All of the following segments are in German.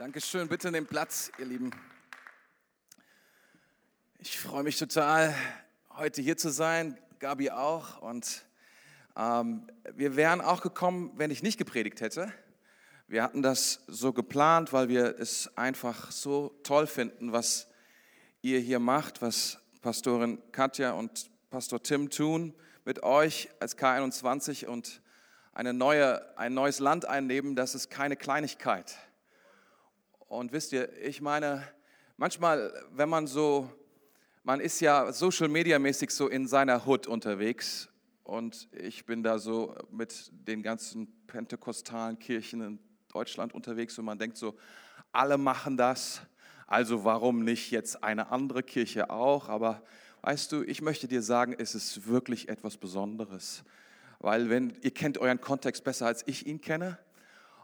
Dankeschön, bitte nehmt Platz, ihr Lieben. Ich freue mich total, heute hier zu sein, Gabi auch. Und ähm, wir wären auch gekommen, wenn ich nicht gepredigt hätte. Wir hatten das so geplant, weil wir es einfach so toll finden, was ihr hier macht, was Pastorin Katja und Pastor Tim tun mit euch als K21 und eine neue, ein neues Land einnehmen, das ist keine Kleinigkeit. Und wisst ihr, ich meine, manchmal, wenn man so, man ist ja social media mäßig so in seiner Hood unterwegs. Und ich bin da so mit den ganzen pentekostalen Kirchen in Deutschland unterwegs und man denkt so, alle machen das, also warum nicht jetzt eine andere Kirche auch? Aber weißt du, ich möchte dir sagen, es ist wirklich etwas Besonderes, weil wenn ihr kennt euren Kontext besser als ich ihn kenne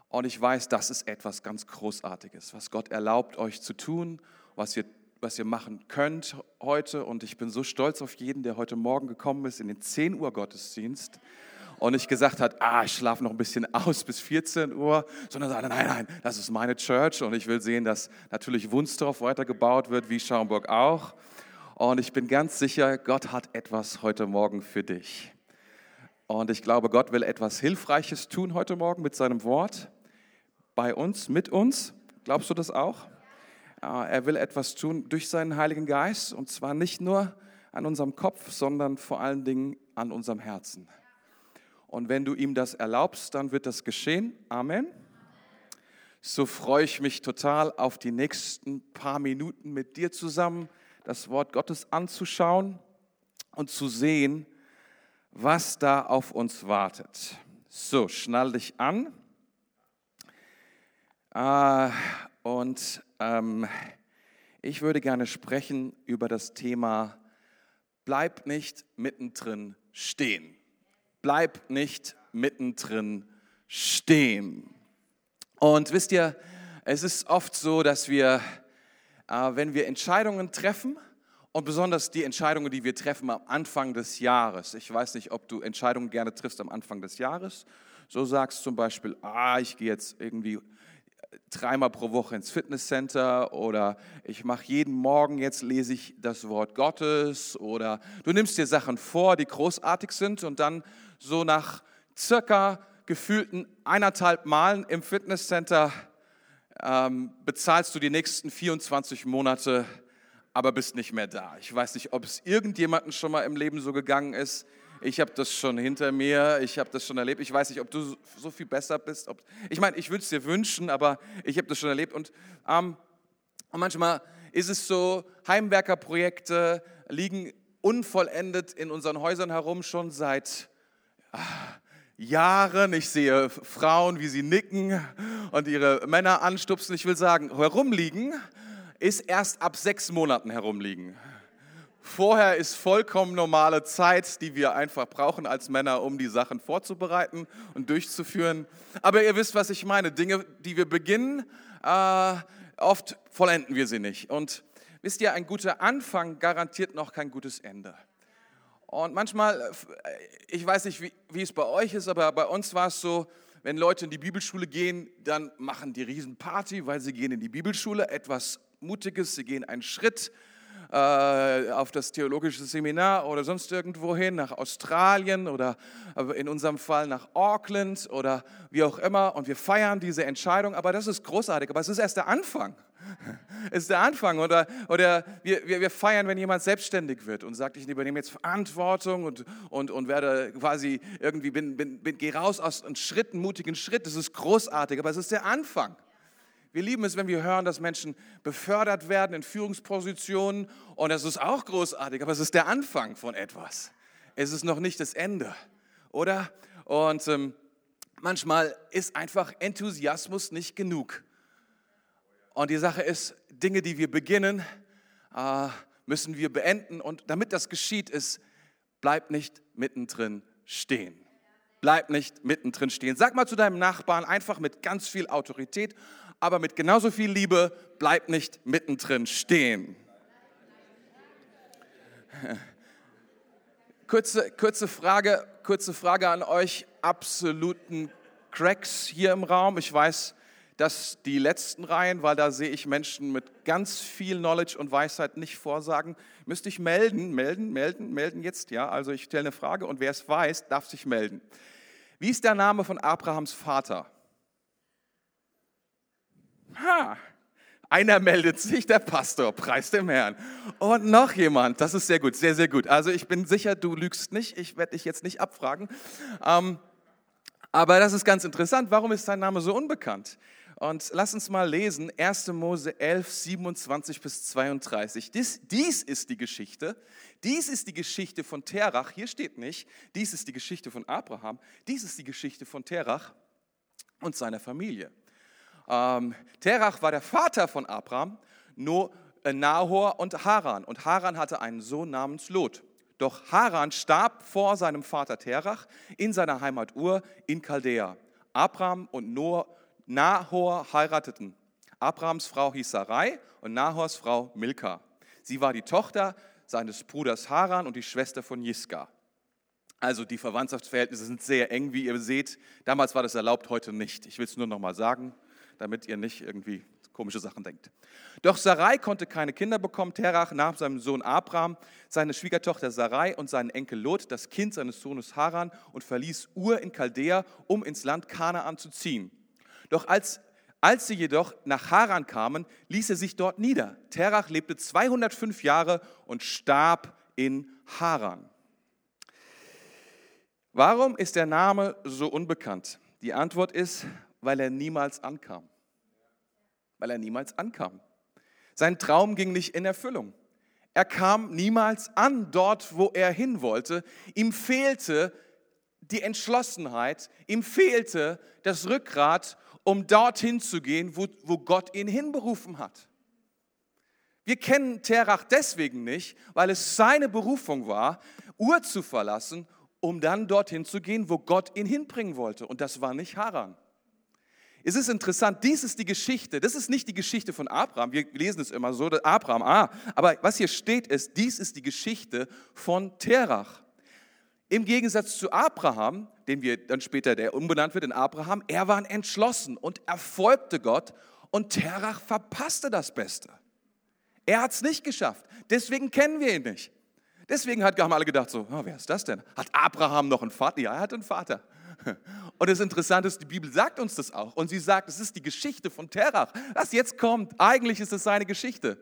und ich weiß, das ist etwas ganz Großartiges, was Gott erlaubt euch zu tun, was ihr was ihr machen könnt heute. Und ich bin so stolz auf jeden, der heute Morgen gekommen ist in den 10 Uhr Gottesdienst und nicht gesagt hat, ah, ich schlafe noch ein bisschen aus bis 14 Uhr, sondern sagt, nein, nein, das ist meine Church und ich will sehen, dass natürlich Wunstorf weitergebaut wird, wie Schaumburg auch. Und ich bin ganz sicher, Gott hat etwas heute Morgen für dich. Und ich glaube, Gott will etwas Hilfreiches tun heute Morgen mit seinem Wort. Bei uns, mit uns. Glaubst du das auch? Er will etwas tun durch seinen Heiligen Geist und zwar nicht nur an unserem Kopf, sondern vor allen Dingen an unserem Herzen. Und wenn du ihm das erlaubst, dann wird das geschehen. Amen. So freue ich mich total auf die nächsten paar Minuten mit dir zusammen, das Wort Gottes anzuschauen und zu sehen, was da auf uns wartet. So, schnall dich an. Äh, und ähm, ich würde gerne sprechen über das Thema, bleib nicht mittendrin stehen bleib nicht mittendrin stehen. Und wisst ihr, es ist oft so, dass wir, äh, wenn wir Entscheidungen treffen, und besonders die Entscheidungen, die wir treffen am Anfang des Jahres. Ich weiß nicht, ob du Entscheidungen gerne triffst am Anfang des Jahres. So sagst zum Beispiel, ah, ich gehe jetzt irgendwie dreimal pro Woche ins Fitnesscenter oder ich mache jeden Morgen jetzt lese ich das Wort Gottes oder du nimmst dir Sachen vor, die großartig sind und dann so nach circa gefühlten eineinhalb Malen im Fitnesscenter ähm, bezahlst du die nächsten 24 Monate, aber bist nicht mehr da. Ich weiß nicht, ob es irgendjemandem schon mal im Leben so gegangen ist. Ich habe das schon hinter mir, ich habe das schon erlebt. Ich weiß nicht, ob du so viel besser bist. Ob, ich meine, ich würde es dir wünschen, aber ich habe das schon erlebt. Und, ähm, und manchmal ist es so, Heimwerkerprojekte liegen unvollendet in unseren Häusern herum schon seit ah, Jahren. Ich sehe Frauen, wie sie nicken und ihre Männer anstupsen. Ich will sagen, herumliegen ist erst ab sechs Monaten herumliegen. Vorher ist vollkommen normale Zeit, die wir einfach brauchen als Männer, um die Sachen vorzubereiten und durchzuführen. Aber ihr wisst, was ich meine. Dinge, die wir beginnen, äh, oft vollenden wir sie nicht. Und wisst ihr, ein guter Anfang garantiert noch kein gutes Ende. Und manchmal, äh, ich weiß nicht, wie, wie es bei euch ist, aber bei uns war es so, wenn Leute in die Bibelschule gehen, dann machen die Riesenparty, weil sie gehen in die Bibelschule, etwas Mutiges, sie gehen einen Schritt äh, auf das theologische Seminar oder sonst irgendwo hin, nach Australien oder in unserem Fall nach Auckland oder wie auch immer. Und wir feiern diese Entscheidung, aber das ist großartig, aber es ist erst der Anfang. Es ist der Anfang. Oder, oder wir, wir, wir feiern, wenn jemand selbstständig wird und sagt, ich übernehme jetzt Verantwortung und, und, und werde quasi irgendwie, bin, bin, bin, gehe raus aus einem Schritt, einen mutigen Schritt. Das ist großartig, aber es ist der Anfang. Wir lieben es, wenn wir hören, dass Menschen befördert werden in Führungspositionen und das ist auch großartig, aber es ist der Anfang von etwas. Es ist noch nicht das Ende, oder? Und ähm, manchmal ist einfach Enthusiasmus nicht genug. Und die Sache ist, Dinge, die wir beginnen, äh, müssen wir beenden. Und damit das geschieht, ist, bleib nicht mittendrin stehen. Bleib nicht mittendrin stehen. Sag mal zu deinem Nachbarn einfach mit ganz viel Autorität aber mit genauso viel Liebe, bleib nicht mittendrin stehen. Kurze, kurze, Frage, kurze Frage an euch absoluten Cracks hier im Raum. Ich weiß, dass die letzten Reihen, weil da sehe ich Menschen mit ganz viel Knowledge und Weisheit nicht vorsagen, müsste ich melden, melden, melden, melden jetzt, ja. Also ich stelle eine Frage und wer es weiß, darf sich melden. Wie ist der Name von Abrahams Vater? Ha, einer meldet sich, der Pastor, preis dem Herrn. Und noch jemand, das ist sehr gut, sehr, sehr gut. Also ich bin sicher, du lügst nicht, ich werde dich jetzt nicht abfragen. Ähm, aber das ist ganz interessant, warum ist dein Name so unbekannt? Und lass uns mal lesen, 1. Mose 11, 27 bis 32. Dies, dies ist die Geschichte. Dies ist die Geschichte von Terach. Hier steht nicht, dies ist die Geschichte von Abraham. Dies ist die Geschichte von Terach und seiner Familie. Ähm, Terach war der Vater von Abraham, nur äh, Nahor und Haran. Und Haran hatte einen Sohn namens Lot. Doch Haran starb vor seinem Vater Terach in seiner Heimat Ur in Chaldea. Abraham und Noah Nahor heirateten. Abrahams Frau hieß Sarai und Nahors Frau Milka. Sie war die Tochter seines Bruders Haran und die Schwester von Jiska. Also die Verwandtschaftsverhältnisse sind sehr eng, wie ihr seht. Damals war das erlaubt, heute nicht. Ich will es nur noch mal sagen, damit ihr nicht irgendwie komische Sachen denkt. Doch Sarai konnte keine Kinder bekommen. Terach nahm seinem Sohn Abraham, seine Schwiegertochter Sarai und seinen Enkel Lot, das Kind seines Sohnes Haran, und verließ Ur in Chaldea, um ins Land Kanaan zu ziehen. Doch als, als sie jedoch nach Haran kamen, ließ er sich dort nieder. Terach lebte 205 Jahre und starb in Haran. Warum ist der Name so unbekannt? Die Antwort ist, weil er niemals ankam. Weil er niemals ankam. Sein Traum ging nicht in Erfüllung. Er kam niemals an dort, wo er hin wollte. Ihm fehlte die Entschlossenheit, ihm fehlte das Rückgrat um dorthin zu gehen, wo, wo Gott ihn hinberufen hat. Wir kennen Terach deswegen nicht, weil es seine Berufung war, Ur zu verlassen, um dann dorthin zu gehen, wo Gott ihn hinbringen wollte. Und das war nicht Haran. Es ist interessant, dies ist die Geschichte, das ist nicht die Geschichte von Abraham, wir lesen es immer so, Abraham, ah, aber was hier steht ist, dies ist die Geschichte von Terach. Im Gegensatz zu Abraham, den wir dann später, der umbenannt wird in Abraham, er war entschlossen und erfolgte Gott und Terach verpasste das Beste. Er hat es nicht geschafft, deswegen kennen wir ihn nicht. Deswegen hat, haben alle gedacht so, oh, wer ist das denn? Hat Abraham noch einen Vater? Ja, er hat einen Vater. Und das Interessante ist, die Bibel sagt uns das auch. Und sie sagt, es ist die Geschichte von Terach. Was jetzt kommt, eigentlich ist es seine Geschichte.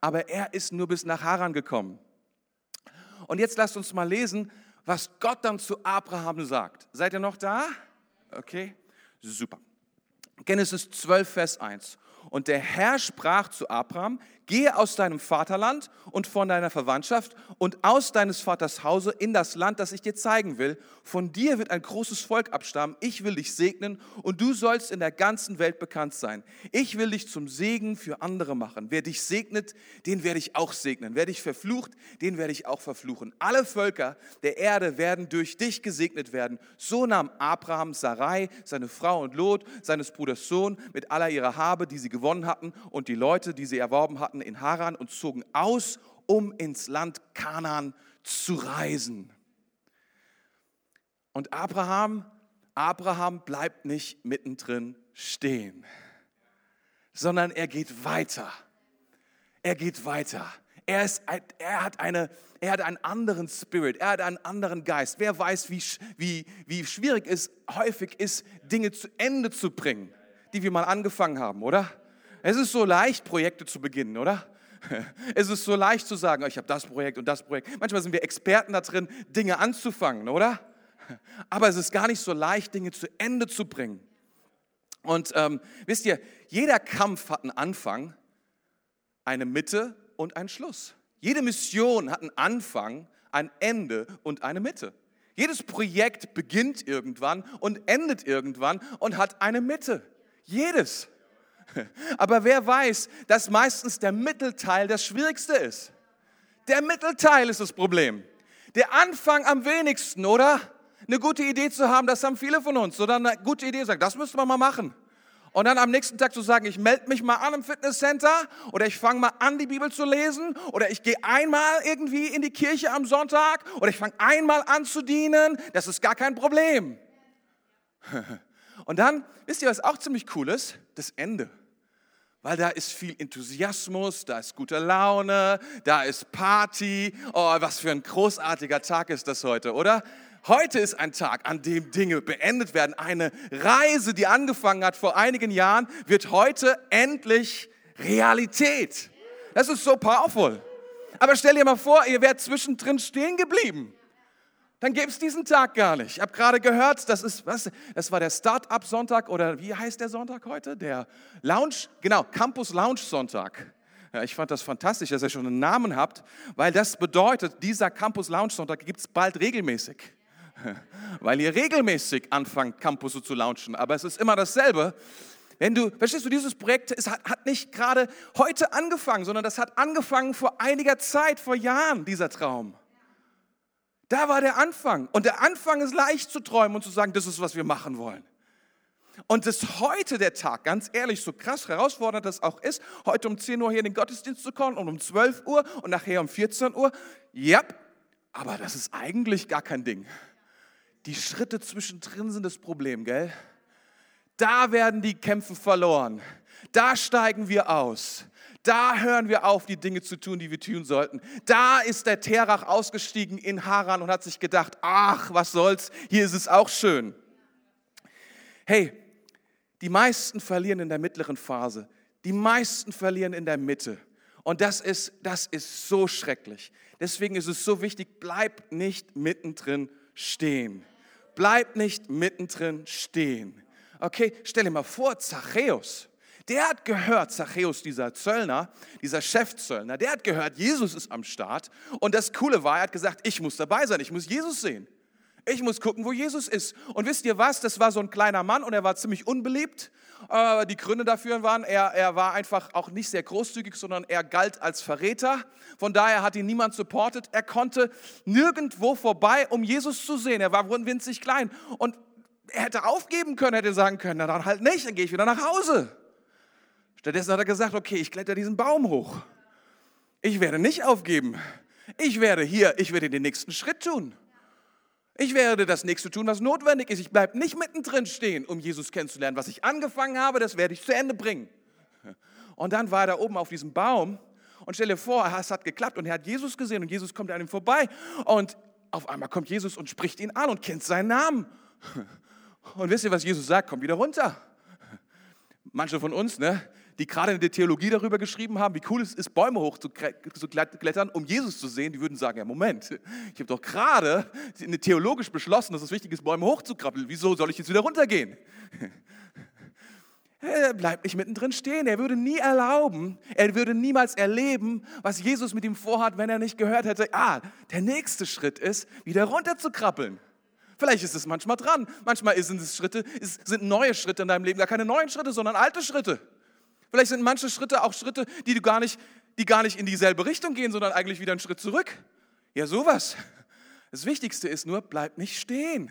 Aber er ist nur bis nach Haran gekommen. Und jetzt lasst uns mal lesen, was Gott dann zu Abraham sagt. Seid ihr noch da? Okay, super. Genesis 12, Vers 1. Und der Herr sprach zu Abraham, gehe aus deinem Vaterland und von deiner Verwandtschaft und aus deines Vaters Hause in das Land, das ich dir zeigen will. Von dir wird ein großes Volk abstammen. Ich will dich segnen und du sollst in der ganzen Welt bekannt sein. Ich will dich zum Segen für andere machen. Wer dich segnet, den werde ich auch segnen. Wer dich verflucht, den werde ich auch verfluchen. Alle Völker der Erde werden durch dich gesegnet werden. So nahm Abraham Sarai, seine Frau und Lot, seines Bruders Sohn, mit aller ihrer Habe, die sie gewonnen hatten, und die Leute, die sie erworben hatten, Soldaten in Haran und zogen aus, um ins Land Kanaan zu reisen. Und Abraham, Abraham bleibt nicht mittendrin stehen, sondern er geht weiter. Er geht weiter. Er, ist, er, hat eine, er hat einen anderen Spirit, er hat einen anderen Geist. Wer weiß, wie, wie, wie schwierig es häufig ist, Dinge zu Ende zu bringen, die wir mal angefangen haben, oder? Es ist so leicht, Projekte zu beginnen, oder? Es ist so leicht zu sagen, oh, ich habe das Projekt und das Projekt. Manchmal sind wir Experten da drin, Dinge anzufangen, oder? Aber es ist gar nicht so leicht, Dinge zu Ende zu bringen. Und ähm, wisst ihr, jeder Kampf hat einen Anfang, eine Mitte und einen Schluss. Jede Mission hat einen Anfang, ein Ende und eine Mitte. Jedes Projekt beginnt irgendwann und endet irgendwann und hat eine Mitte. Jedes. Aber wer weiß, dass meistens der Mittelteil das Schwierigste ist. Der Mittelteil ist das Problem. Der Anfang am wenigsten, oder? Eine gute Idee zu haben, das haben viele von uns. Oder eine gute Idee sagen, das müsste man mal machen. Und dann am nächsten Tag zu sagen, ich melde mich mal an im Fitnesscenter oder ich fange mal an, die Bibel zu lesen oder ich gehe einmal irgendwie in die Kirche am Sonntag oder ich fange einmal an zu dienen, das ist gar kein Problem. Und dann, wisst ihr, was auch ziemlich cool ist? Das Ende. Weil da ist viel Enthusiasmus, da ist gute Laune, da ist Party. Oh, was für ein großartiger Tag ist das heute, oder? Heute ist ein Tag, an dem Dinge beendet werden. Eine Reise, die angefangen hat vor einigen Jahren, wird heute endlich Realität. Das ist so powerful. Aber stell dir mal vor, ihr wärt zwischendrin stehen geblieben. Dann gäbe es diesen Tag gar nicht. Ich habe gerade gehört, das ist, was, das war der Start-up-Sonntag oder wie heißt der Sonntag heute? Der Lounge, genau, Campus Lounge Sonntag. Ja, ich fand das fantastisch, dass ihr schon einen Namen habt, weil das bedeutet, dieser Campus Lounge Sonntag gibt es bald regelmäßig. Weil ihr regelmäßig anfangt, Campus zu launchen. Aber es ist immer dasselbe. Wenn du, verstehst du, dieses Projekt es hat, hat nicht gerade heute angefangen, sondern das hat angefangen vor einiger Zeit, vor Jahren, dieser Traum. Da war der Anfang. Und der Anfang ist leicht zu träumen und zu sagen, das ist, was wir machen wollen. Und das heute der Tag, ganz ehrlich, so krass herausfordernd das auch ist, heute um 10 Uhr hier in den Gottesdienst zu kommen und um 12 Uhr und nachher um 14 Uhr, ja, aber das ist eigentlich gar kein Ding. Die Schritte zwischendrin sind das Problem, gell? Da werden die Kämpfe verloren. Da steigen wir aus. Da hören wir auf, die Dinge zu tun, die wir tun sollten. Da ist der Terach ausgestiegen in Haran und hat sich gedacht, ach, was soll's, hier ist es auch schön. Hey, die meisten verlieren in der mittleren Phase. Die meisten verlieren in der Mitte. Und das ist, das ist so schrecklich. Deswegen ist es so wichtig, bleib nicht mittendrin stehen. Bleib nicht mittendrin stehen. Okay, stell dir mal vor, Zachäus, der hat gehört, Zachäus, dieser Zöllner, dieser Chefzöllner, der hat gehört, Jesus ist am Start. Und das Coole war, er hat gesagt, ich muss dabei sein, ich muss Jesus sehen. Ich muss gucken, wo Jesus ist. Und wisst ihr was? Das war so ein kleiner Mann und er war ziemlich unbeliebt. Äh, die Gründe dafür waren, er, er war einfach auch nicht sehr großzügig, sondern er galt als Verräter. Von daher hat ihn niemand supportet. Er konnte nirgendwo vorbei, um Jesus zu sehen. Er war winzig klein. Und er hätte aufgeben können, hätte sagen können, na dann halt nicht, dann gehe ich wieder nach Hause. Stattdessen hat er gesagt, okay, ich kletter diesen Baum hoch. Ich werde nicht aufgeben. Ich werde hier, ich werde den nächsten Schritt tun. Ich werde das nächste tun, was notwendig ist. Ich bleibe nicht mittendrin stehen, um Jesus kennenzulernen. Was ich angefangen habe, das werde ich zu Ende bringen. Und dann war er da oben auf diesem Baum und stell dir vor, es hat geklappt und er hat Jesus gesehen und Jesus kommt an ihm vorbei und auf einmal kommt Jesus und spricht ihn an und kennt seinen Namen. Und wisst ihr, was Jesus sagt? Komm wieder runter. Manche von uns, ne, die gerade in der Theologie darüber geschrieben haben, wie cool es ist, Bäume hochzuklettern, um Jesus zu sehen, die würden sagen, ja Moment, ich habe doch gerade theologisch beschlossen, dass es wichtig ist, Bäume hochzukrabbeln. Wieso soll ich jetzt wieder runtergehen? Er bleibt nicht mittendrin stehen. Er würde nie erlauben, er würde niemals erleben, was Jesus mit ihm vorhat, wenn er nicht gehört hätte, ah, der nächste Schritt ist, wieder runterzukrabbeln. Vielleicht ist es manchmal dran. Manchmal sind es Schritte, sind neue Schritte in deinem Leben, gar keine neuen Schritte, sondern alte Schritte. Vielleicht sind manche Schritte auch Schritte, die du gar nicht, die gar nicht in dieselbe Richtung gehen, sondern eigentlich wieder einen Schritt zurück. Ja, sowas. Das Wichtigste ist nur, bleib nicht stehen.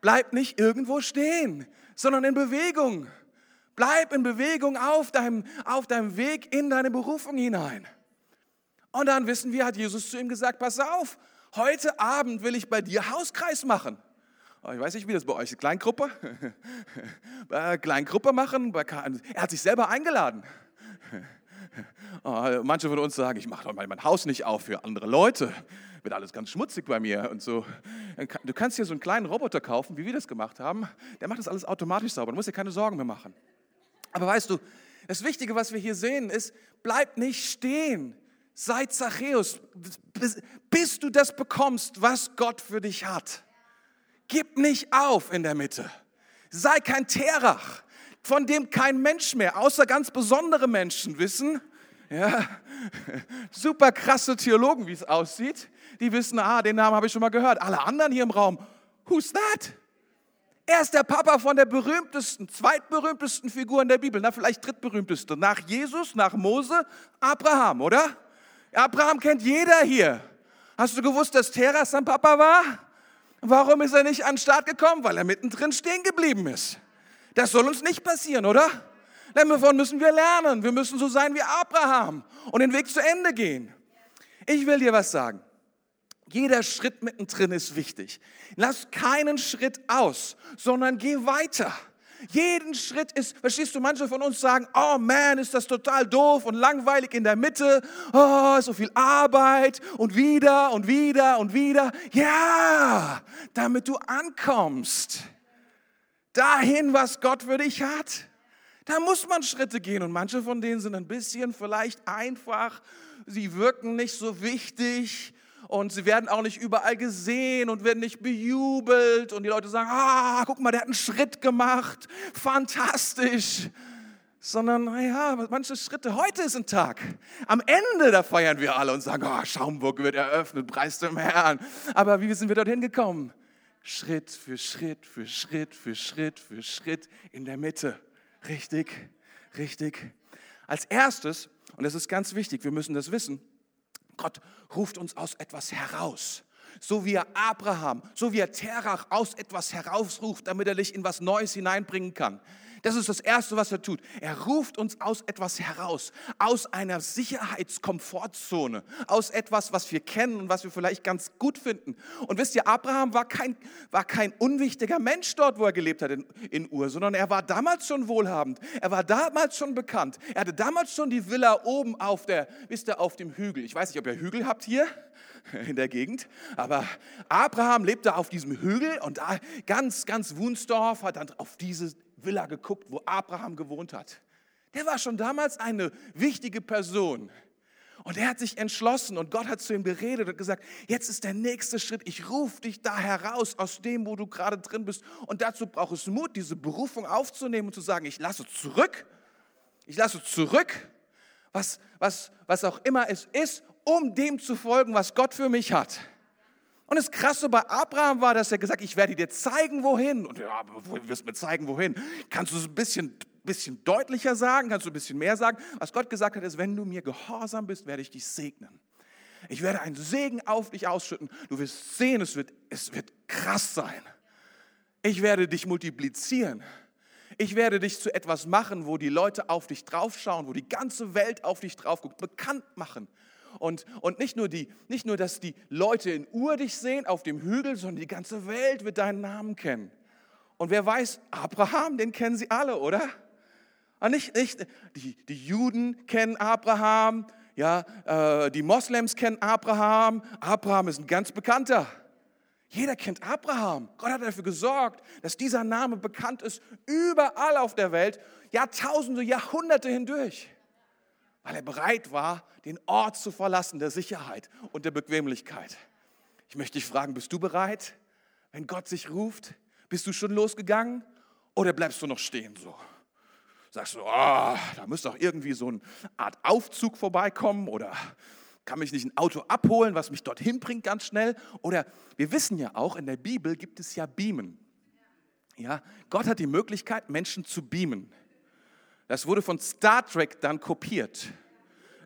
Bleib nicht irgendwo stehen, sondern in Bewegung. Bleib in Bewegung auf deinem, auf deinem Weg in deine Berufung hinein. Und dann wissen wir, hat Jesus zu ihm gesagt, pass auf, heute Abend will ich bei dir Hauskreis machen. Oh, ich weiß nicht, wie das bei euch ist. Kleingruppe? Äh, Kleingruppe machen? Er hat sich selber eingeladen. Oh, manche von uns sagen, ich mache doch mein Haus nicht auf für andere Leute. Wird alles ganz schmutzig bei mir und so. Du kannst hier so einen kleinen Roboter kaufen, wie wir das gemacht haben. Der macht das alles automatisch sauber. Du musst dir keine Sorgen mehr machen. Aber weißt du, das Wichtige, was wir hier sehen, ist, bleib nicht stehen. Sei Zachäus, bis, bis du das bekommst, was Gott für dich hat. Gib nicht auf in der Mitte. Sei kein Terach, von dem kein Mensch mehr, außer ganz besondere Menschen wissen. Ja, super krasse Theologen, wie es aussieht. Die wissen, ah, den Namen habe ich schon mal gehört. Alle anderen hier im Raum, who's that? Er ist der Papa von der berühmtesten, zweitberühmtesten Figur in der Bibel, na vielleicht drittberühmteste, nach Jesus, nach Mose, Abraham, oder? Abraham kennt jeder hier. Hast du gewusst, dass Terah sein Papa war? Warum ist er nicht an den Start gekommen? Weil er mittendrin stehen geblieben ist. Das soll uns nicht passieren, oder? Davon müssen wir lernen. Wir müssen so sein wie Abraham und den Weg zu Ende gehen. Ich will dir was sagen. Jeder Schritt mittendrin ist wichtig. Lass keinen Schritt aus, sondern geh weiter. Jeden Schritt ist, verstehst du, manche von uns sagen, oh man, ist das total doof und langweilig in der Mitte. Oh, so viel Arbeit und wieder und wieder und wieder. Ja, damit du ankommst. Dahin, was Gott für dich hat. Da muss man Schritte gehen und manche von denen sind ein bisschen vielleicht einfach. Sie wirken nicht so wichtig und sie werden auch nicht überall gesehen und werden nicht bejubelt und die Leute sagen, ah, guck mal, der hat einen Schritt gemacht, fantastisch. Sondern, naja, manche Schritte, heute ist ein Tag. Am Ende, da feiern wir alle und sagen, oh, Schaumburg wird eröffnet, preis dem Herrn. Aber wie sind wir dorthin gekommen? Schritt für Schritt, für Schritt, für Schritt, für Schritt in der Mitte. Richtig, richtig. Als erstes, und das ist ganz wichtig, wir müssen das wissen, Gott ruft uns aus etwas heraus. So wie er Abraham, so wie er Terach aus etwas herausruft, damit er dich in was Neues hineinbringen kann. Das ist das Erste, was er tut. Er ruft uns aus etwas heraus, aus einer Sicherheitskomfortzone, aus etwas, was wir kennen und was wir vielleicht ganz gut finden. Und wisst ihr, Abraham war kein, war kein unwichtiger Mensch dort, wo er gelebt hat in, in Ur, sondern er war damals schon wohlhabend. Er war damals schon bekannt. Er hatte damals schon die Villa oben auf der, wisst ihr, auf dem Hügel. Ich weiß nicht, ob ihr Hügel habt hier in der Gegend. Aber Abraham lebte auf diesem Hügel und ganz, ganz Wunsdorf hat dann auf diese Villa geguckt, wo Abraham gewohnt hat. Der war schon damals eine wichtige Person. Und er hat sich entschlossen und Gott hat zu ihm geredet und gesagt, jetzt ist der nächste Schritt, ich rufe dich da heraus aus dem, wo du gerade drin bist. Und dazu braucht es Mut, diese Berufung aufzunehmen und zu sagen, ich lasse zurück, ich lasse zurück, was, was, was auch immer es ist, um dem zu folgen, was Gott für mich hat. Und das Krasse bei Abraham war, dass er gesagt ich werde dir zeigen, wohin. Und ja, du wirst mir zeigen, wohin. Kannst du es ein bisschen, bisschen deutlicher sagen? Kannst du ein bisschen mehr sagen? Was Gott gesagt hat, ist, wenn du mir gehorsam bist, werde ich dich segnen. Ich werde einen Segen auf dich ausschütten. Du wirst sehen, es wird, es wird krass sein. Ich werde dich multiplizieren. Ich werde dich zu etwas machen, wo die Leute auf dich draufschauen, wo die ganze Welt auf dich drauf guckt, bekannt machen. Und, und nicht, nur die, nicht nur, dass die Leute in Ur dich sehen auf dem Hügel, sondern die ganze Welt wird deinen Namen kennen. Und wer weiß, Abraham, den kennen sie alle, oder? Und nicht, nicht die, die Juden kennen Abraham, ja, äh, die Moslems kennen Abraham. Abraham ist ein ganz bekannter. Jeder kennt Abraham. Gott hat dafür gesorgt, dass dieser Name bekannt ist überall auf der Welt, Jahrtausende, Jahrhunderte hindurch weil er bereit war, den Ort zu verlassen der Sicherheit und der Bequemlichkeit. Ich möchte dich fragen, bist du bereit, wenn Gott sich ruft? Bist du schon losgegangen oder bleibst du noch stehen so? Sagst du, oh, da müsste doch irgendwie so eine Art Aufzug vorbeikommen oder kann mich nicht ein Auto abholen, was mich dorthin bringt ganz schnell? Oder wir wissen ja auch, in der Bibel gibt es ja Beamen. Ja, Gott hat die Möglichkeit, Menschen zu beamen. Das wurde von Star Trek dann kopiert.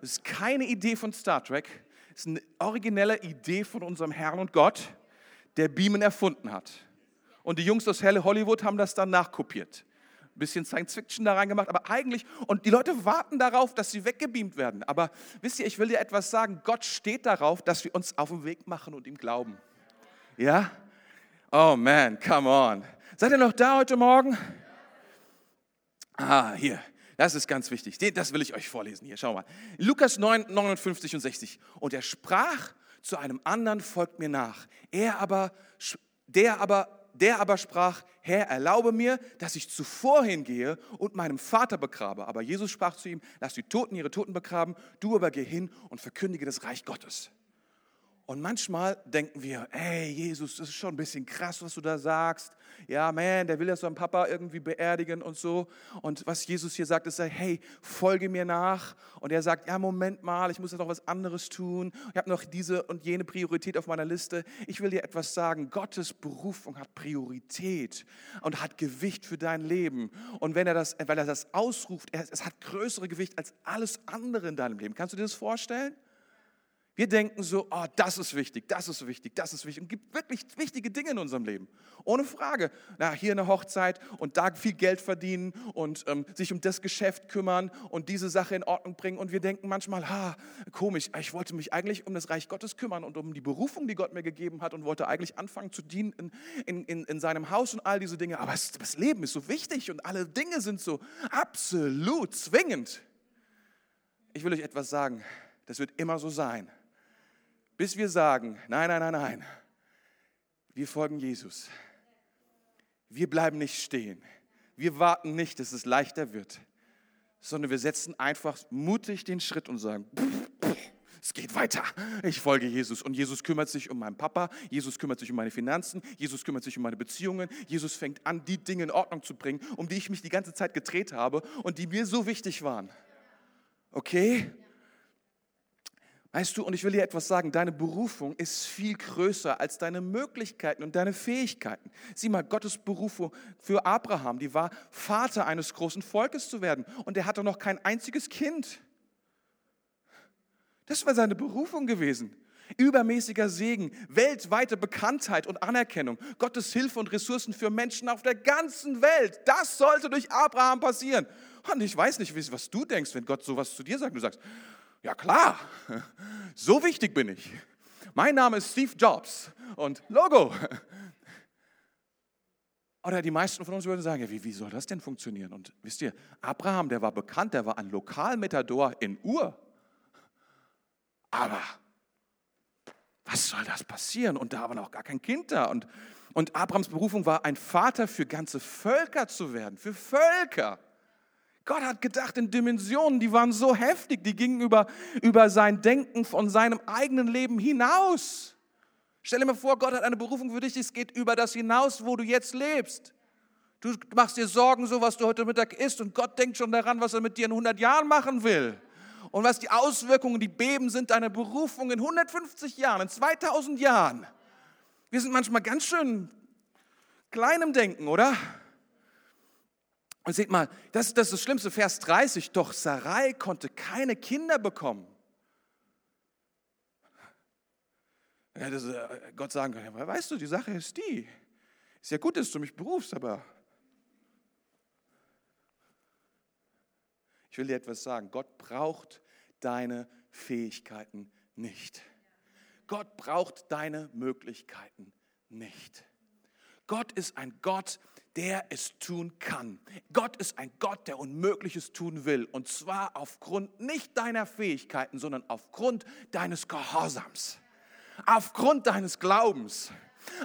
Das ist keine Idee von Star Trek, das ist eine originelle Idee von unserem Herrn und Gott, der Beamen erfunden hat. Und die Jungs aus Helle Hollywood haben das dann nachkopiert. Ein bisschen Science Fiction da reingemacht, aber eigentlich, und die Leute warten darauf, dass sie weggebeamt werden. Aber wisst ihr, ich will dir etwas sagen, Gott steht darauf, dass wir uns auf den Weg machen und ihm glauben. Ja? Oh man, come on. Seid ihr noch da heute Morgen? Ah, hier. Das ist ganz wichtig. Das will ich euch vorlesen. Hier, schau mal. Lukas 9, 59 und 60. Und er sprach zu einem anderen, folgt mir nach. Er aber, der aber, der aber sprach, Herr, erlaube mir, dass ich zuvor hingehe und meinem Vater begrabe. Aber Jesus sprach zu ihm, lass die Toten ihre Toten begraben, du aber geh hin und verkündige das Reich Gottes. Und manchmal denken wir, ey Jesus, das ist schon ein bisschen krass, was du da sagst. Ja, man, der will ja seinen Papa irgendwie beerdigen und so. Und was Jesus hier sagt, ist, hey, folge mir nach. Und er sagt, ja, Moment mal, ich muss jetzt noch was anderes tun. Ich habe noch diese und jene Priorität auf meiner Liste. Ich will dir etwas sagen. Gottes Berufung hat Priorität und hat Gewicht für dein Leben. Und wenn er das, weil er das ausruft, es hat größere Gewicht als alles andere in deinem Leben. Kannst du dir das vorstellen? Wir denken so, oh, das ist wichtig, das ist wichtig, das ist wichtig. Es gibt wirklich wichtige Dinge in unserem Leben. Ohne Frage. Na, hier eine Hochzeit und da viel Geld verdienen und ähm, sich um das Geschäft kümmern und diese Sache in Ordnung bringen. Und wir denken manchmal, ha, komisch, ich wollte mich eigentlich um das Reich Gottes kümmern und um die Berufung, die Gott mir gegeben hat und wollte eigentlich anfangen zu dienen in, in, in, in seinem Haus und all diese Dinge. Aber das Leben ist so wichtig und alle Dinge sind so absolut zwingend. Ich will euch etwas sagen, das wird immer so sein bis wir sagen, nein, nein, nein, nein, wir folgen Jesus. Wir bleiben nicht stehen. Wir warten nicht, dass es leichter wird, sondern wir setzen einfach mutig den Schritt und sagen, es geht weiter. Ich folge Jesus. Und Jesus kümmert sich um meinen Papa, Jesus kümmert sich um meine Finanzen, Jesus kümmert sich um meine Beziehungen, Jesus fängt an, die Dinge in Ordnung zu bringen, um die ich mich die ganze Zeit gedreht habe und die mir so wichtig waren. Okay? Weißt du, und ich will dir etwas sagen, deine Berufung ist viel größer als deine Möglichkeiten und deine Fähigkeiten. Sieh mal, Gottes Berufung für Abraham, die war Vater eines großen Volkes zu werden und er hatte noch kein einziges Kind. Das war seine Berufung gewesen. Übermäßiger Segen, weltweite Bekanntheit und Anerkennung, Gottes Hilfe und Ressourcen für Menschen auf der ganzen Welt. Das sollte durch Abraham passieren. Und ich weiß nicht, was du denkst, wenn Gott sowas zu dir sagt. Du sagst, ja klar, so wichtig bin ich. Mein Name ist Steve Jobs und Logo. Oder die meisten von uns würden sagen, ja, wie, wie soll das denn funktionieren? Und wisst ihr, Abraham, der war bekannt, der war ein Lokalmetador in Ur. Aber was soll das passieren? Und da war noch gar kein Kind da. Und, und Abrahams Berufung war, ein Vater für ganze Völker zu werden, für Völker. Gott hat gedacht in Dimensionen, die waren so heftig, die gingen über, über sein Denken von seinem eigenen Leben hinaus. Stell dir mal vor, Gott hat eine Berufung für dich, es geht über das hinaus, wo du jetzt lebst. Du machst dir Sorgen, so was du heute Mittag isst, und Gott denkt schon daran, was er mit dir in 100 Jahren machen will. Und was die Auswirkungen, die Beben sind deiner Berufung in 150 Jahren, in 2000 Jahren. Wir sind manchmal ganz schön klein im Denken, oder? Und seht mal, das, das ist das Schlimmste, Vers 30, doch Sarai konnte keine Kinder bekommen. Ja, das, äh, Gott sagen kann, weißt du, die Sache ist die. Ist ja gut, dass du mich berufst, aber ich will dir etwas sagen. Gott braucht deine Fähigkeiten nicht. Gott braucht deine Möglichkeiten nicht. Gott ist ein Gott, der es tun kann. Gott ist ein Gott, der Unmögliches tun will. Und zwar aufgrund nicht deiner Fähigkeiten, sondern aufgrund deines Gehorsams. Aufgrund deines Glaubens.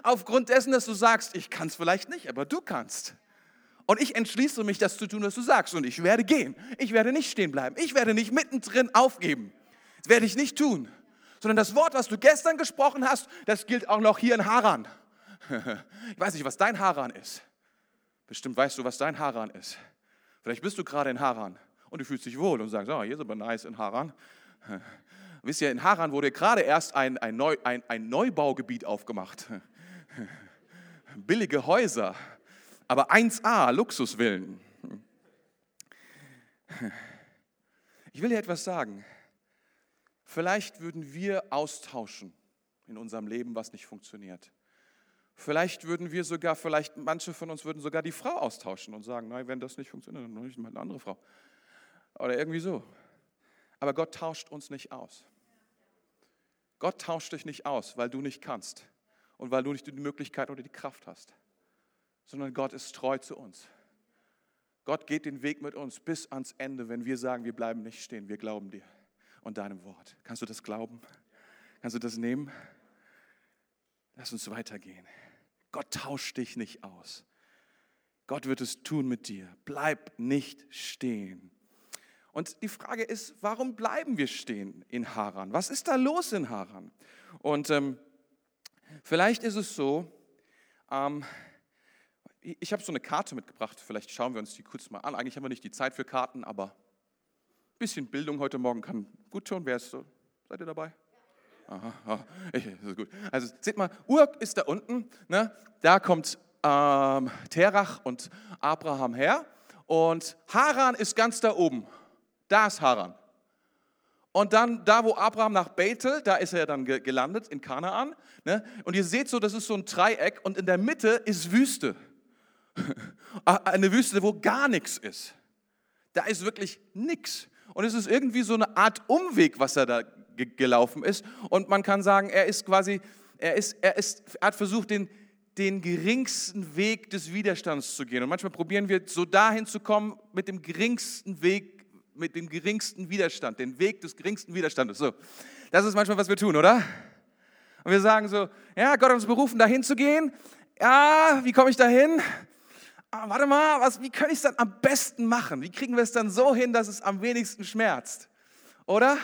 Aufgrund dessen, dass du sagst, ich kann es vielleicht nicht, aber du kannst. Und ich entschließe mich, das zu tun, was du sagst. Und ich werde gehen. Ich werde nicht stehen bleiben. Ich werde nicht mittendrin aufgeben. Das werde ich nicht tun. Sondern das Wort, was du gestern gesprochen hast, das gilt auch noch hier in Haran. Ich weiß nicht, was dein Haran ist. Bestimmt weißt du, was dein Haran ist. Vielleicht bist du gerade in Haran und du fühlst dich wohl und sagst, oh, hier ist aber nice in Haran. Wisst ihr, in Haran wurde gerade erst ein, ein, Neu, ein, ein Neubaugebiet aufgemacht. Billige Häuser, aber 1a, Luxusvillen. Ich will dir etwas sagen. Vielleicht würden wir austauschen in unserem Leben, was nicht funktioniert. Vielleicht würden wir sogar, vielleicht manche von uns würden sogar die Frau austauschen und sagen, nein, wenn das nicht funktioniert, dann nehme ich mal eine andere Frau. Oder irgendwie so. Aber Gott tauscht uns nicht aus. Gott tauscht dich nicht aus, weil du nicht kannst und weil du nicht die Möglichkeit oder die Kraft hast, sondern Gott ist treu zu uns. Gott geht den Weg mit uns bis ans Ende, wenn wir sagen, wir bleiben nicht stehen, wir glauben dir und deinem Wort. Kannst du das glauben? Kannst du das nehmen? Lass uns weitergehen. Gott tauscht dich nicht aus. Gott wird es tun mit dir. Bleib nicht stehen. Und die Frage ist, warum bleiben wir stehen in Haran? Was ist da los in Haran? Und ähm, vielleicht ist es so, ähm, ich habe so eine Karte mitgebracht, vielleicht schauen wir uns die kurz mal an. Eigentlich haben wir nicht die Zeit für Karten, aber ein bisschen Bildung heute Morgen kann gut tun. Wer ist so? Seid ihr dabei? Aha, aha, ich. Also seht mal, Ur ist da unten, ne? da kommt ähm, Terach und Abraham her und Haran ist ganz da oben. Da ist Haran. Und dann da, wo Abraham nach Bethel, da ist er dann gelandet, in Kanaan. Ne? Und ihr seht so, das ist so ein Dreieck und in der Mitte ist Wüste. Eine Wüste, wo gar nichts ist. Da ist wirklich nichts. Und es ist irgendwie so eine Art Umweg, was er da gelaufen ist. Und man kann sagen, er ist quasi, er, ist, er, ist, er hat versucht, den, den geringsten Weg des Widerstands zu gehen. Und manchmal probieren wir so dahin zu kommen mit dem geringsten Weg mit dem geringsten Widerstand, den Weg des geringsten Widerstandes. So, das ist manchmal, was wir tun, oder? Und wir sagen so, ja, Gott hat uns berufen, dahin zu gehen. Ja, wie komme ich dahin? Ah, warte mal, was, wie kann ich es dann am besten machen? Wie kriegen wir es dann so hin, dass es am wenigsten schmerzt? Oder?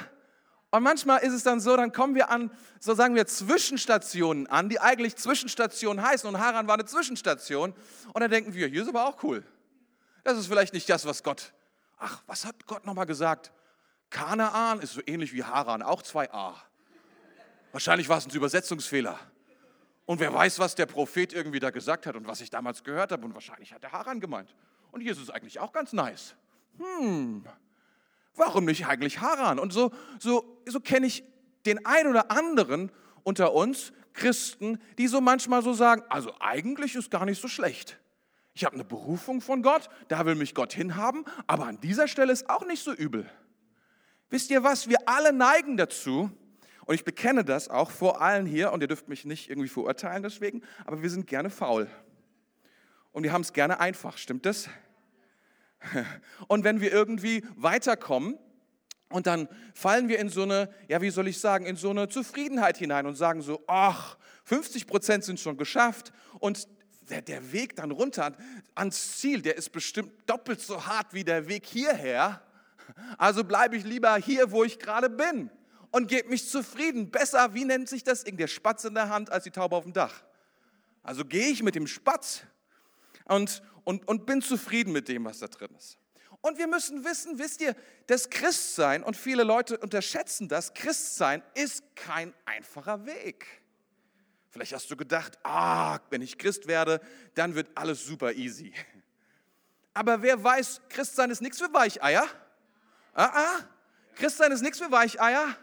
Und manchmal ist es dann so, dann kommen wir an, so sagen wir, Zwischenstationen an, die eigentlich Zwischenstationen heißen. Und Haran war eine Zwischenstation. Und dann denken wir, hier ist aber auch cool. Das ist vielleicht nicht das, was Gott ach, was hat Gott nochmal gesagt? Kanaan ist so ähnlich wie Haran, auch zwei A. Wahrscheinlich war es ein Übersetzungsfehler. Und wer weiß, was der Prophet irgendwie da gesagt hat und was ich damals gehört habe. Und wahrscheinlich hat er Haran gemeint. Und hier ist es eigentlich auch ganz nice. Hm, warum nicht eigentlich Haran? Und so, so, so kenne ich den einen oder anderen unter uns Christen, die so manchmal so sagen, also eigentlich ist gar nicht so schlecht. Ich habe eine Berufung von Gott, da will mich Gott hinhaben, aber an dieser Stelle ist auch nicht so übel. Wisst ihr was? Wir alle neigen dazu, und ich bekenne das auch vor allen hier, und ihr dürft mich nicht irgendwie verurteilen deswegen, aber wir sind gerne faul. Und wir haben es gerne einfach, stimmt das? Und wenn wir irgendwie weiterkommen, und dann fallen wir in so eine, ja, wie soll ich sagen, in so eine Zufriedenheit hinein und sagen so, ach, 50 Prozent sind schon geschafft und der, der Weg dann runter ans Ziel, der ist bestimmt doppelt so hart wie der Weg hierher. Also bleibe ich lieber hier, wo ich gerade bin und gebe mich zufrieden. Besser, wie nennt sich das? Der Spatz in der Hand als die Taube auf dem Dach. Also gehe ich mit dem Spatz und, und, und bin zufrieden mit dem, was da drin ist. Und wir müssen wissen, wisst ihr, das Christsein, und viele Leute unterschätzen das, Christsein ist kein einfacher Weg. Vielleicht hast du gedacht, ah, wenn ich Christ werde, dann wird alles super easy. Aber wer weiß, Christsein ist nichts für Weicheier. Ah, ah. Christsein ist nichts für Weicheier.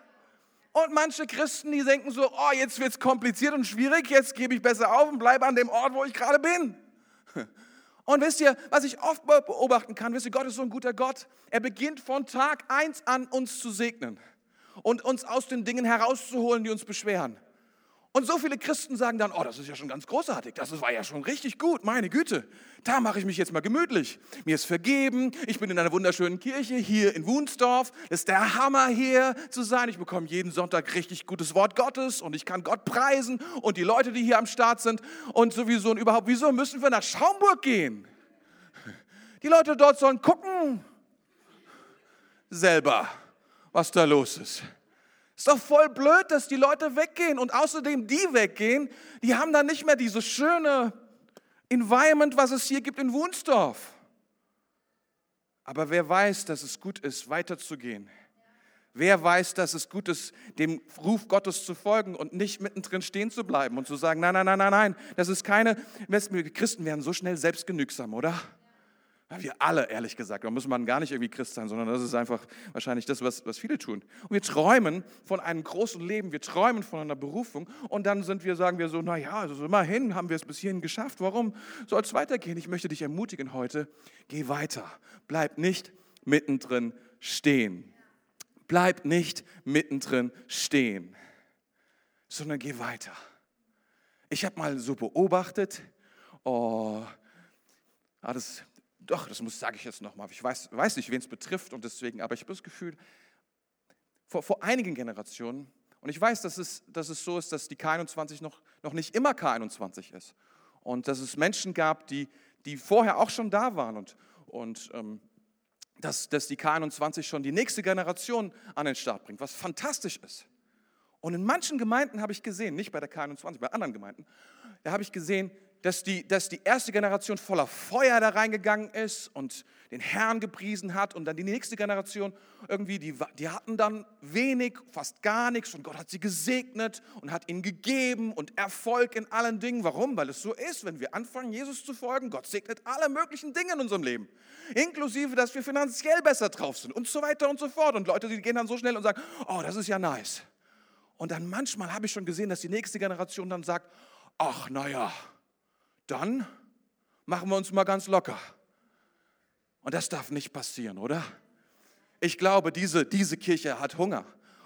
Und manche Christen, die denken so, oh, jetzt wird es kompliziert und schwierig, jetzt gebe ich besser auf und bleibe an dem Ort, wo ich gerade bin. Und wisst ihr, was ich oft beobachten kann, wisst ihr, Gott ist so ein guter Gott. Er beginnt von Tag 1 an uns zu segnen und uns aus den Dingen herauszuholen, die uns beschweren. Und so viele Christen sagen dann, oh, das ist ja schon ganz großartig, das war ja schon richtig gut, meine Güte, da mache ich mich jetzt mal gemütlich. Mir ist vergeben, ich bin in einer wunderschönen Kirche hier in Wunsdorf, ist der Hammer hier zu sein. Ich bekomme jeden Sonntag richtig gutes Wort Gottes und ich kann Gott preisen und die Leute, die hier am Start sind und sowieso und überhaupt, wieso müssen wir nach Schaumburg gehen? Die Leute dort sollen gucken selber, was da los ist. Ist doch voll blöd, dass die Leute weggehen und außerdem die weggehen, die haben dann nicht mehr dieses schöne Environment, was es hier gibt in Wunsdorf. Aber wer weiß, dass es gut ist, weiterzugehen? Wer weiß, dass es gut ist, dem Ruf Gottes zu folgen und nicht mittendrin stehen zu bleiben und zu sagen, nein, nein, nein, nein, nein, das ist keine, Christen werden so schnell selbstgenügsam, oder? Wir alle, ehrlich gesagt. Da muss man gar nicht irgendwie Christ sein, sondern das ist einfach wahrscheinlich das, was, was viele tun. Und wir träumen von einem großen Leben, wir träumen von einer Berufung und dann sind wir, sagen wir so, naja, also immerhin haben wir es bis hierhin geschafft. Warum soll es weitergehen? Ich möchte dich ermutigen heute, geh weiter. Bleib nicht mittendrin stehen. Bleib nicht mittendrin stehen, sondern geh weiter. Ich habe mal so beobachtet, oh, ah, das doch, das muss, sage ich jetzt nochmal. Ich weiß, weiß nicht, wen es betrifft und deswegen, aber ich habe das Gefühl, vor, vor einigen Generationen, und ich weiß, dass es, dass es so ist, dass die K21 noch, noch nicht immer K21 ist. Und dass es Menschen gab, die, die vorher auch schon da waren und, und ähm, dass, dass die K21 schon die nächste Generation an den Start bringt, was fantastisch ist. Und in manchen Gemeinden habe ich gesehen, nicht bei der K21, bei anderen Gemeinden, da habe ich gesehen, dass die, dass die erste Generation voller Feuer da reingegangen ist und den Herrn gepriesen hat und dann die nächste Generation irgendwie, die, die hatten dann wenig, fast gar nichts und Gott hat sie gesegnet und hat ihnen gegeben und Erfolg in allen Dingen. Warum? Weil es so ist, wenn wir anfangen, Jesus zu folgen, Gott segnet alle möglichen Dinge in unserem Leben, inklusive, dass wir finanziell besser drauf sind und so weiter und so fort. Und Leute, die gehen dann so schnell und sagen, oh, das ist ja nice. Und dann manchmal habe ich schon gesehen, dass die nächste Generation dann sagt, ach naja, dann machen wir uns mal ganz locker. Und das darf nicht passieren, oder? Ich glaube, diese, diese Kirche hat Hunger.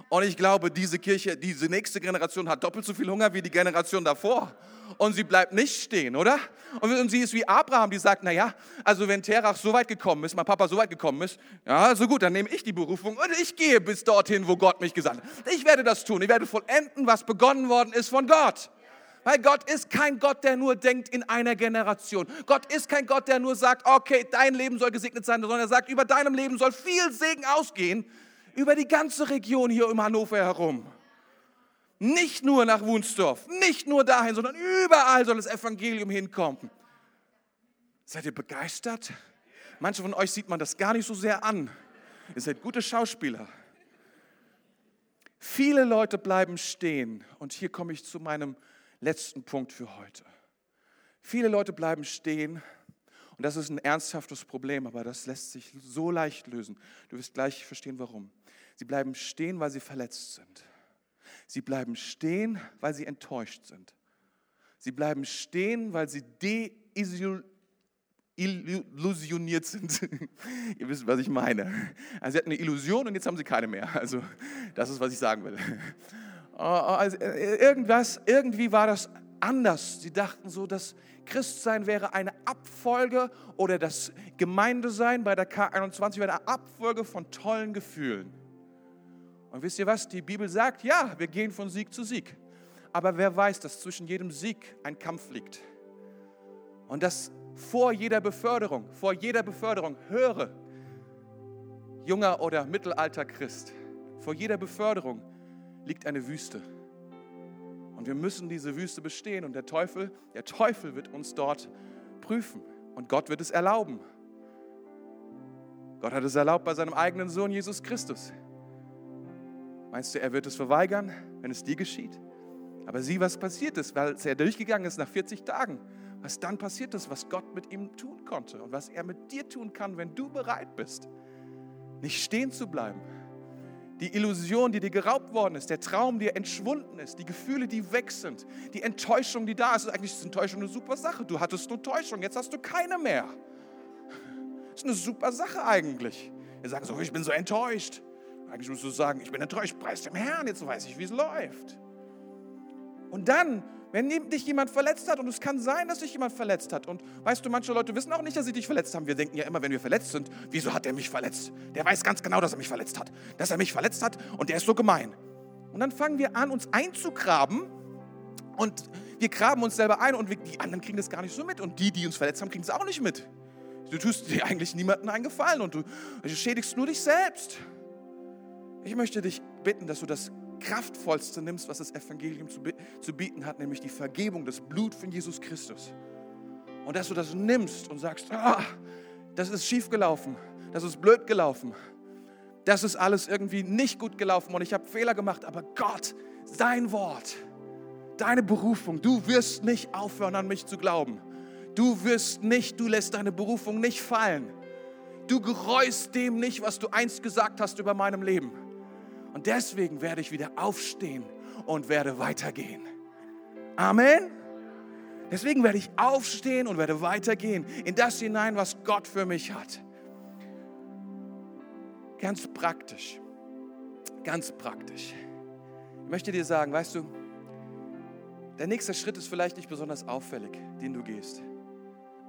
Und ich glaube, diese Kirche, diese nächste Generation hat doppelt so viel Hunger wie die Generation davor. Und sie bleibt nicht stehen, oder? Und sie ist wie Abraham, die sagt, naja, also wenn Terach so weit gekommen ist, mein Papa so weit gekommen ist, ja, so gut, dann nehme ich die Berufung und ich gehe bis dorthin, wo Gott mich gesandt hat. Ich werde das tun. Ich werde vollenden, was begonnen worden ist von Gott. Weil Gott ist kein Gott, der nur denkt in einer Generation. Gott ist kein Gott, der nur sagt, okay, dein Leben soll gesegnet sein, sondern er sagt, über deinem Leben soll viel Segen ausgehen, über die ganze Region hier um Hannover herum. Nicht nur nach Wunsdorf, nicht nur dahin, sondern überall soll das Evangelium hinkommen. Seid ihr begeistert? Manche von euch sieht man das gar nicht so sehr an. Ihr seid gute Schauspieler. Viele Leute bleiben stehen. Und hier komme ich zu meinem letzten Punkt für heute. Viele Leute bleiben stehen und das ist ein ernsthaftes Problem, aber das lässt sich so leicht lösen. Du wirst gleich verstehen, warum. Sie bleiben stehen, weil sie verletzt sind. Sie bleiben stehen, weil sie enttäuscht sind. Sie bleiben stehen, weil sie deillusioniert sind. Ihr wisst, was ich meine. Also sie hatten eine Illusion und jetzt haben sie keine mehr. Also das ist, was ich sagen will. Äh, also, äh, irgendwas, irgendwie war das anders. Sie dachten so, dass Christsein wäre eine Abfolge oder das Gemeindesein bei der K21 wäre eine Abfolge von tollen Gefühlen. Und wisst ihr was? Die Bibel sagt, ja, wir gehen von Sieg zu Sieg. Aber wer weiß, dass zwischen jedem Sieg ein Kampf liegt. Und dass vor jeder Beförderung, vor jeder Beförderung, höre, junger oder mittelalter Christ, vor jeder Beförderung liegt eine Wüste. Und wir müssen diese Wüste bestehen und der Teufel, der Teufel wird uns dort prüfen und Gott wird es erlauben. Gott hat es erlaubt bei seinem eigenen Sohn Jesus Christus. Meinst du, er wird es verweigern, wenn es dir geschieht? Aber sieh, was passiert ist, weil er durchgegangen ist nach 40 Tagen. Was dann passiert ist, was Gott mit ihm tun konnte und was er mit dir tun kann, wenn du bereit bist, nicht stehen zu bleiben, die Illusion, die dir geraubt worden ist, der Traum, der entschwunden ist, die Gefühle, die weg sind, die Enttäuschung, die da ist. Eigentlich ist Enttäuschung eine super Sache. Du hattest nur Täuschung, jetzt hast du keine mehr. Das ist eine super Sache eigentlich. Wir sagen so, ich bin so enttäuscht. Eigentlich musst du sagen, ich bin enttäuscht, preis dem Herrn, jetzt weiß ich, wie es läuft. Und dann wenn dich jemand verletzt hat, und es kann sein, dass dich jemand verletzt hat, und weißt du, manche Leute wissen auch nicht, dass sie dich verletzt haben. Wir denken ja immer, wenn wir verletzt sind, wieso hat er mich verletzt? Der weiß ganz genau, dass er mich verletzt hat. Dass er mich verletzt hat und der ist so gemein. Und dann fangen wir an, uns einzugraben und wir graben uns selber ein und die anderen kriegen das gar nicht so mit. Und die, die uns verletzt haben, kriegen es auch nicht mit. Du tust dir eigentlich niemandem einen Gefallen und du schädigst nur dich selbst. Ich möchte dich bitten, dass du das Kraftvollste nimmst, was das Evangelium zu, bieten hat, nämlich die Vergebung, das Blut von Jesus Christus. Und dass du das nimmst und sagst, ah, das ist schiefgelaufen, das ist blöd gelaufen, das ist alles irgendwie nicht gut gelaufen und ich habe Fehler gemacht, aber Gott, sein Wort, deine Berufung, du wirst nicht aufhören an mich zu glauben. Du wirst nicht, du lässt deine Berufung nicht fallen. Du gereust dem nicht, was du einst gesagt hast über meinem Leben. Und deswegen werde ich wieder aufstehen und werde weitergehen. Amen. Deswegen werde ich aufstehen und werde weitergehen in das hinein, was Gott für mich hat. Ganz praktisch. Ganz praktisch. Ich möchte dir sagen, weißt du, der nächste Schritt ist vielleicht nicht besonders auffällig, den du gehst,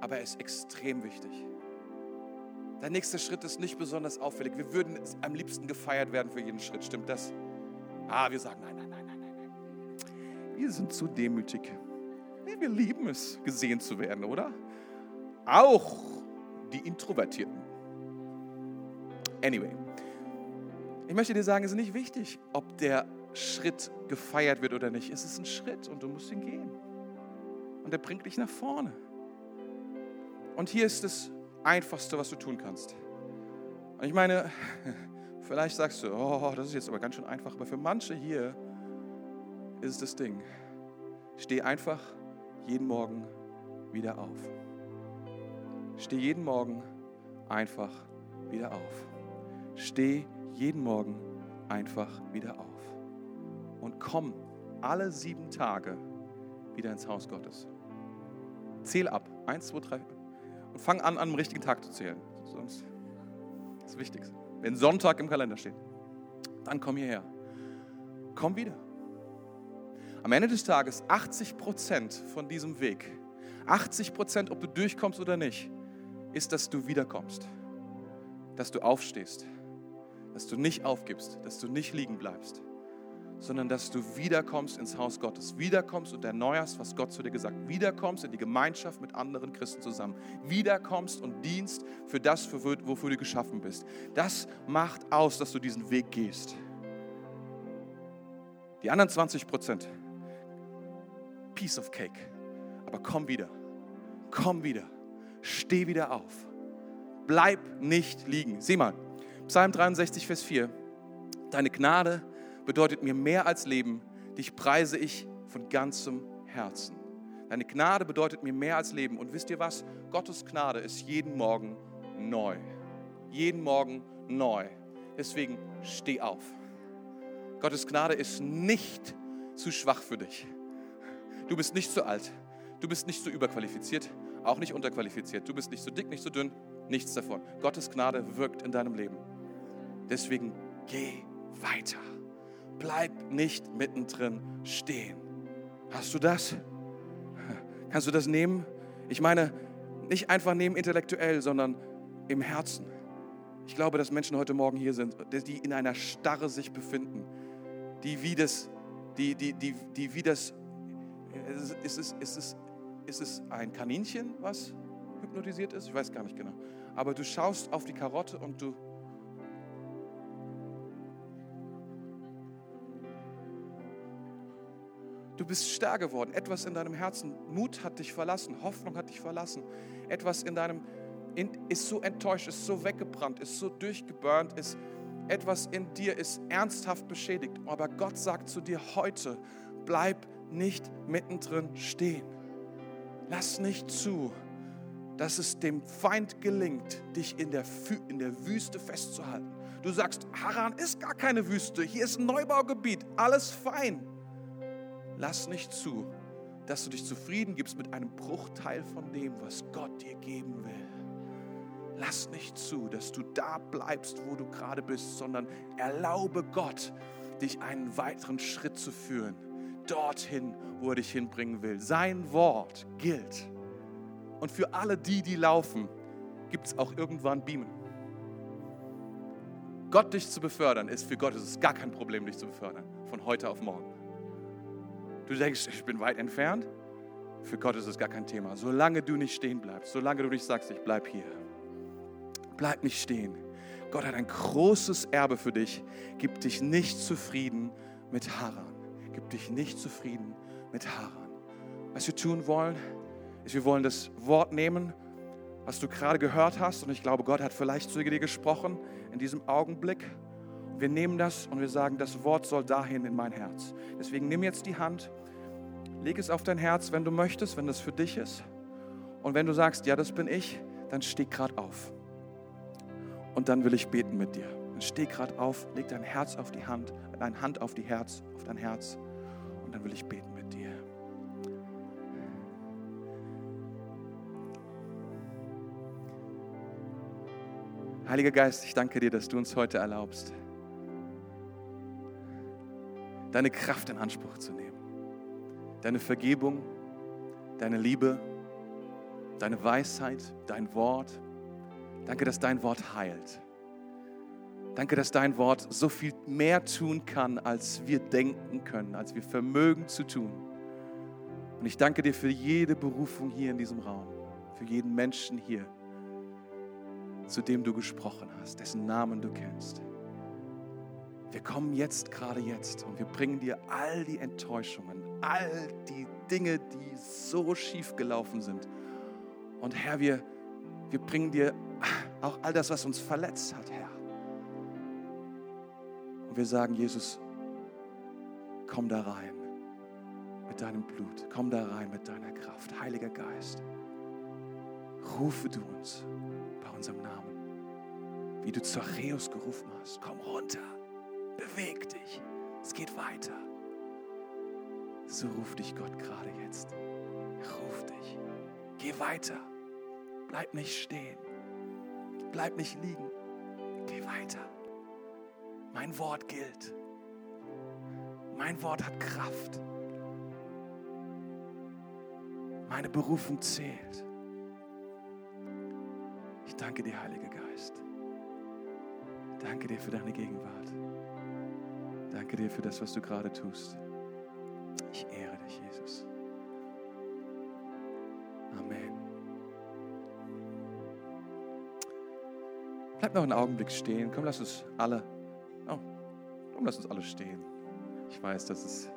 aber er ist extrem wichtig. Der nächste Schritt ist nicht besonders auffällig. Wir würden am liebsten gefeiert werden für jeden Schritt. Stimmt das? Ah, wir sagen nein, nein, nein, nein, nein. Wir sind zu demütig. Wir lieben es, gesehen zu werden, oder? Auch die Introvertierten. Anyway, ich möchte dir sagen, es ist nicht wichtig, ob der Schritt gefeiert wird oder nicht. Es ist ein Schritt und du musst ihn gehen. und er bringt dich nach vorne. Und hier ist das Einfachste, was du tun kannst. Und ich meine, vielleicht sagst du, oh, das ist jetzt aber ganz schön einfach, aber für manche hier ist es das Ding. Steh einfach jeden Morgen wieder auf. Steh jeden Morgen einfach wieder auf. Steh jeden Morgen einfach wieder auf. Und komm alle sieben Tage wieder ins Haus Gottes. Zähl ab. Eins, zwei, drei. Und fang an, an dem richtigen Tag zu zählen. Sonst ist das Wichtigste. Wenn Sonntag im Kalender steht, dann komm hierher. Komm wieder. Am Ende des Tages 80 Prozent von diesem Weg, 80 Prozent, ob du durchkommst oder nicht, ist, dass du wiederkommst, dass du aufstehst, dass du nicht aufgibst, dass du nicht liegen bleibst, sondern dass du wiederkommst ins Haus Gottes, wiederkommst und erneuerst, was Gott zu dir gesagt. Hat, wiederkommst in die Gemeinschaft mit anderen Christen zusammen, wiederkommst und dienst für das, wofür du geschaffen bist. Das macht aus, dass du diesen Weg gehst. Die anderen 20 Prozent, piece of cake, aber komm wieder, komm wieder, steh wieder auf, bleib nicht liegen. Sieh mal, Psalm 63, Vers 4, deine Gnade bedeutet mir mehr als Leben. Dich preise ich von ganzem Herzen. Deine Gnade bedeutet mir mehr als Leben. Und wisst ihr was? Gottes Gnade ist jeden Morgen neu. Jeden Morgen neu. Deswegen steh auf. Gottes Gnade ist nicht zu schwach für dich. Du bist nicht zu alt. Du bist nicht zu überqualifiziert, auch nicht unterqualifiziert. Du bist nicht zu dick, nicht zu dünn, nichts davon. Gottes Gnade wirkt in deinem Leben. Deswegen geh weiter. Bleib nicht mittendrin stehen. Hast du das? Kannst du das nehmen? Ich meine, nicht einfach nehmen intellektuell, sondern im Herzen. Ich glaube, dass Menschen heute Morgen hier sind, die in einer Starre sich befinden, die wie das, die, die, die, die wie das, ist es, ist, es, ist es ein Kaninchen, was hypnotisiert ist? Ich weiß gar nicht genau. Aber du schaust auf die Karotte und du Du bist starr geworden. Etwas in deinem Herzen, Mut hat dich verlassen, Hoffnung hat dich verlassen. Etwas in deinem in, ist so enttäuscht, ist so weggebrannt, ist so durchgeburnt, ist etwas in dir ist ernsthaft beschädigt. Aber Gott sagt zu dir heute, bleib nicht mittendrin stehen. Lass nicht zu, dass es dem Feind gelingt, dich in der, in der Wüste festzuhalten. Du sagst, Haran ist gar keine Wüste, hier ist ein Neubaugebiet, alles fein. Lass nicht zu, dass du dich zufrieden gibst mit einem Bruchteil von dem, was Gott dir geben will. Lass nicht zu, dass du da bleibst, wo du gerade bist, sondern erlaube Gott, dich einen weiteren Schritt zu führen, dorthin, wo er dich hinbringen will. Sein Wort gilt. Und für alle die, die laufen, gibt es auch irgendwann Beamen. Gott dich zu befördern, ist für Gott ist es gar kein Problem, dich zu befördern, von heute auf morgen. Du denkst, ich bin weit entfernt. Für Gott ist es gar kein Thema. Solange du nicht stehen bleibst, solange du nicht sagst, ich bleib hier. Bleib nicht stehen. Gott hat ein großes Erbe für dich. Gib dich nicht zufrieden mit Haran. Gib dich nicht zufrieden mit Haran. Was wir tun wollen, ist, wir wollen das Wort nehmen, was du gerade gehört hast. Und ich glaube, Gott hat vielleicht zu dir gesprochen in diesem Augenblick. Wir nehmen das und wir sagen, das Wort soll dahin in mein Herz. Deswegen nimm jetzt die Hand, leg es auf dein Herz, wenn du möchtest, wenn das für dich ist. Und wenn du sagst, ja, das bin ich, dann steh gerade auf. Und dann will ich beten mit dir. Dann steh gerade auf, leg dein Herz auf die Hand, deine Hand auf die Herz, auf dein Herz. Und dann will ich beten mit dir. Heiliger Geist, ich danke dir, dass du uns heute erlaubst, deine Kraft in Anspruch zu nehmen. Deine Vergebung, deine Liebe, deine Weisheit, dein Wort. Danke, dass dein Wort heilt. Danke, dass dein Wort so viel mehr tun kann, als wir denken können, als wir vermögen zu tun. Und ich danke dir für jede Berufung hier in diesem Raum, für jeden Menschen hier, zu dem du gesprochen hast, dessen Namen du kennst. Wir kommen jetzt, gerade jetzt, und wir bringen dir all die Enttäuschungen, all die Dinge, die so schief gelaufen sind. Und Herr, wir, wir bringen dir auch all das, was uns verletzt hat, Herr. Und wir sagen, Jesus, komm da rein mit deinem Blut, komm da rein mit deiner Kraft. Heiliger Geist, rufe du uns bei unserem Namen, wie du Zachäus gerufen hast. Komm runter, beweg dich, es geht weiter. So ruft dich Gott gerade jetzt. Ruft dich. Geh weiter. Bleib nicht stehen. Bleib nicht liegen. Geh weiter. Mein Wort gilt. Mein Wort hat Kraft. Meine Berufung zählt. Ich danke dir, Heiliger Geist. Danke dir für deine Gegenwart. Danke dir für das, was du gerade tust. Ich ehre dich, Jesus. Amen. Bleib noch einen Augenblick stehen. Komm, lass uns alle. Oh, komm, lass uns alle stehen. Ich weiß, dass es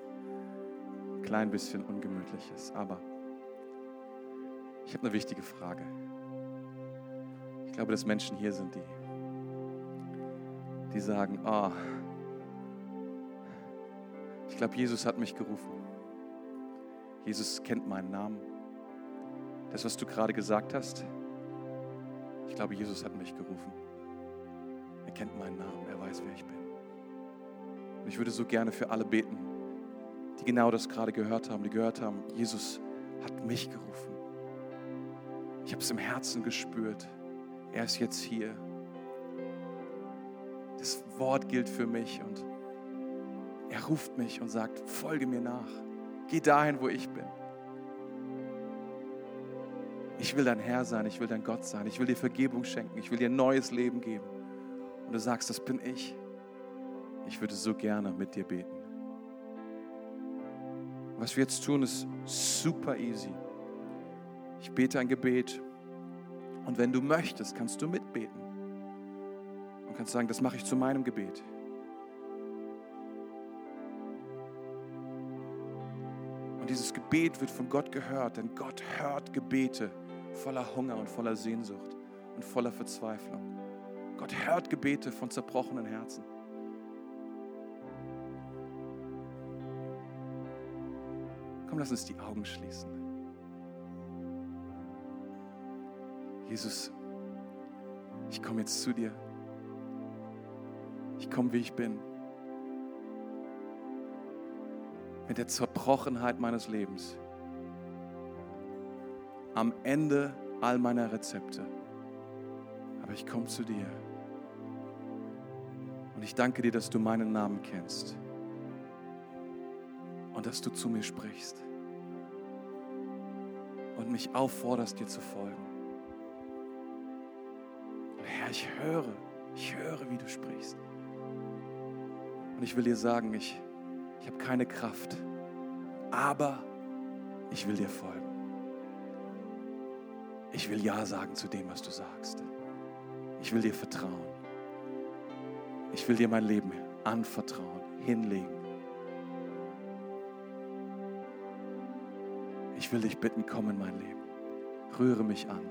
ein klein bisschen ungemütlich ist, aber ich habe eine wichtige Frage. Ich glaube, dass Menschen hier sind, die, die sagen, oh, ich glaube, Jesus hat mich gerufen. Jesus kennt meinen Namen. Das, was du gerade gesagt hast, ich glaube, Jesus hat mich gerufen. Er kennt meinen Namen, er weiß, wer ich bin. Und ich würde so gerne für alle beten, die genau das gerade gehört haben, die gehört haben, Jesus hat mich gerufen. Ich habe es im Herzen gespürt. Er ist jetzt hier. Das Wort gilt für mich und er ruft mich und sagt, folge mir nach. Geh dahin, wo ich bin. Ich will dein Herr sein, ich will dein Gott sein, ich will dir Vergebung schenken, ich will dir ein neues Leben geben. Und du sagst, das bin ich. Ich würde so gerne mit dir beten. Was wir jetzt tun, ist super easy. Ich bete ein Gebet und wenn du möchtest, kannst du mitbeten und kannst sagen, das mache ich zu meinem Gebet. Gebet wird von Gott gehört, denn Gott hört Gebete voller Hunger und voller Sehnsucht und voller Verzweiflung. Gott hört Gebete von zerbrochenen Herzen. Komm, lass uns die Augen schließen. Jesus, ich komme jetzt zu dir. Ich komme, wie ich bin. Mit der Zerbrochenheit meines Lebens. Am Ende all meiner Rezepte. Aber ich komme zu dir. Und ich danke dir, dass du meinen Namen kennst. Und dass du zu mir sprichst. Und mich aufforderst, dir zu folgen. Und Herr, ich höre, ich höre, wie du sprichst. Und ich will dir sagen, ich ich habe keine Kraft, aber ich will dir folgen. Ich will Ja sagen zu dem, was du sagst. Ich will dir vertrauen. Ich will dir mein Leben anvertrauen, hinlegen. Ich will dich bitten, komm in mein Leben. Rühre mich an.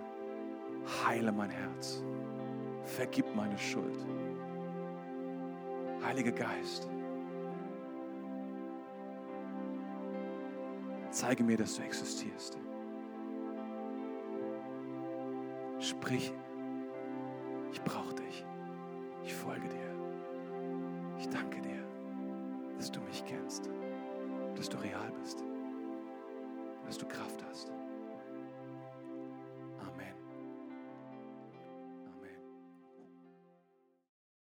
Heile mein Herz. Vergib meine Schuld. Heiliger Geist, Zeige mir, dass du existierst. Sprich,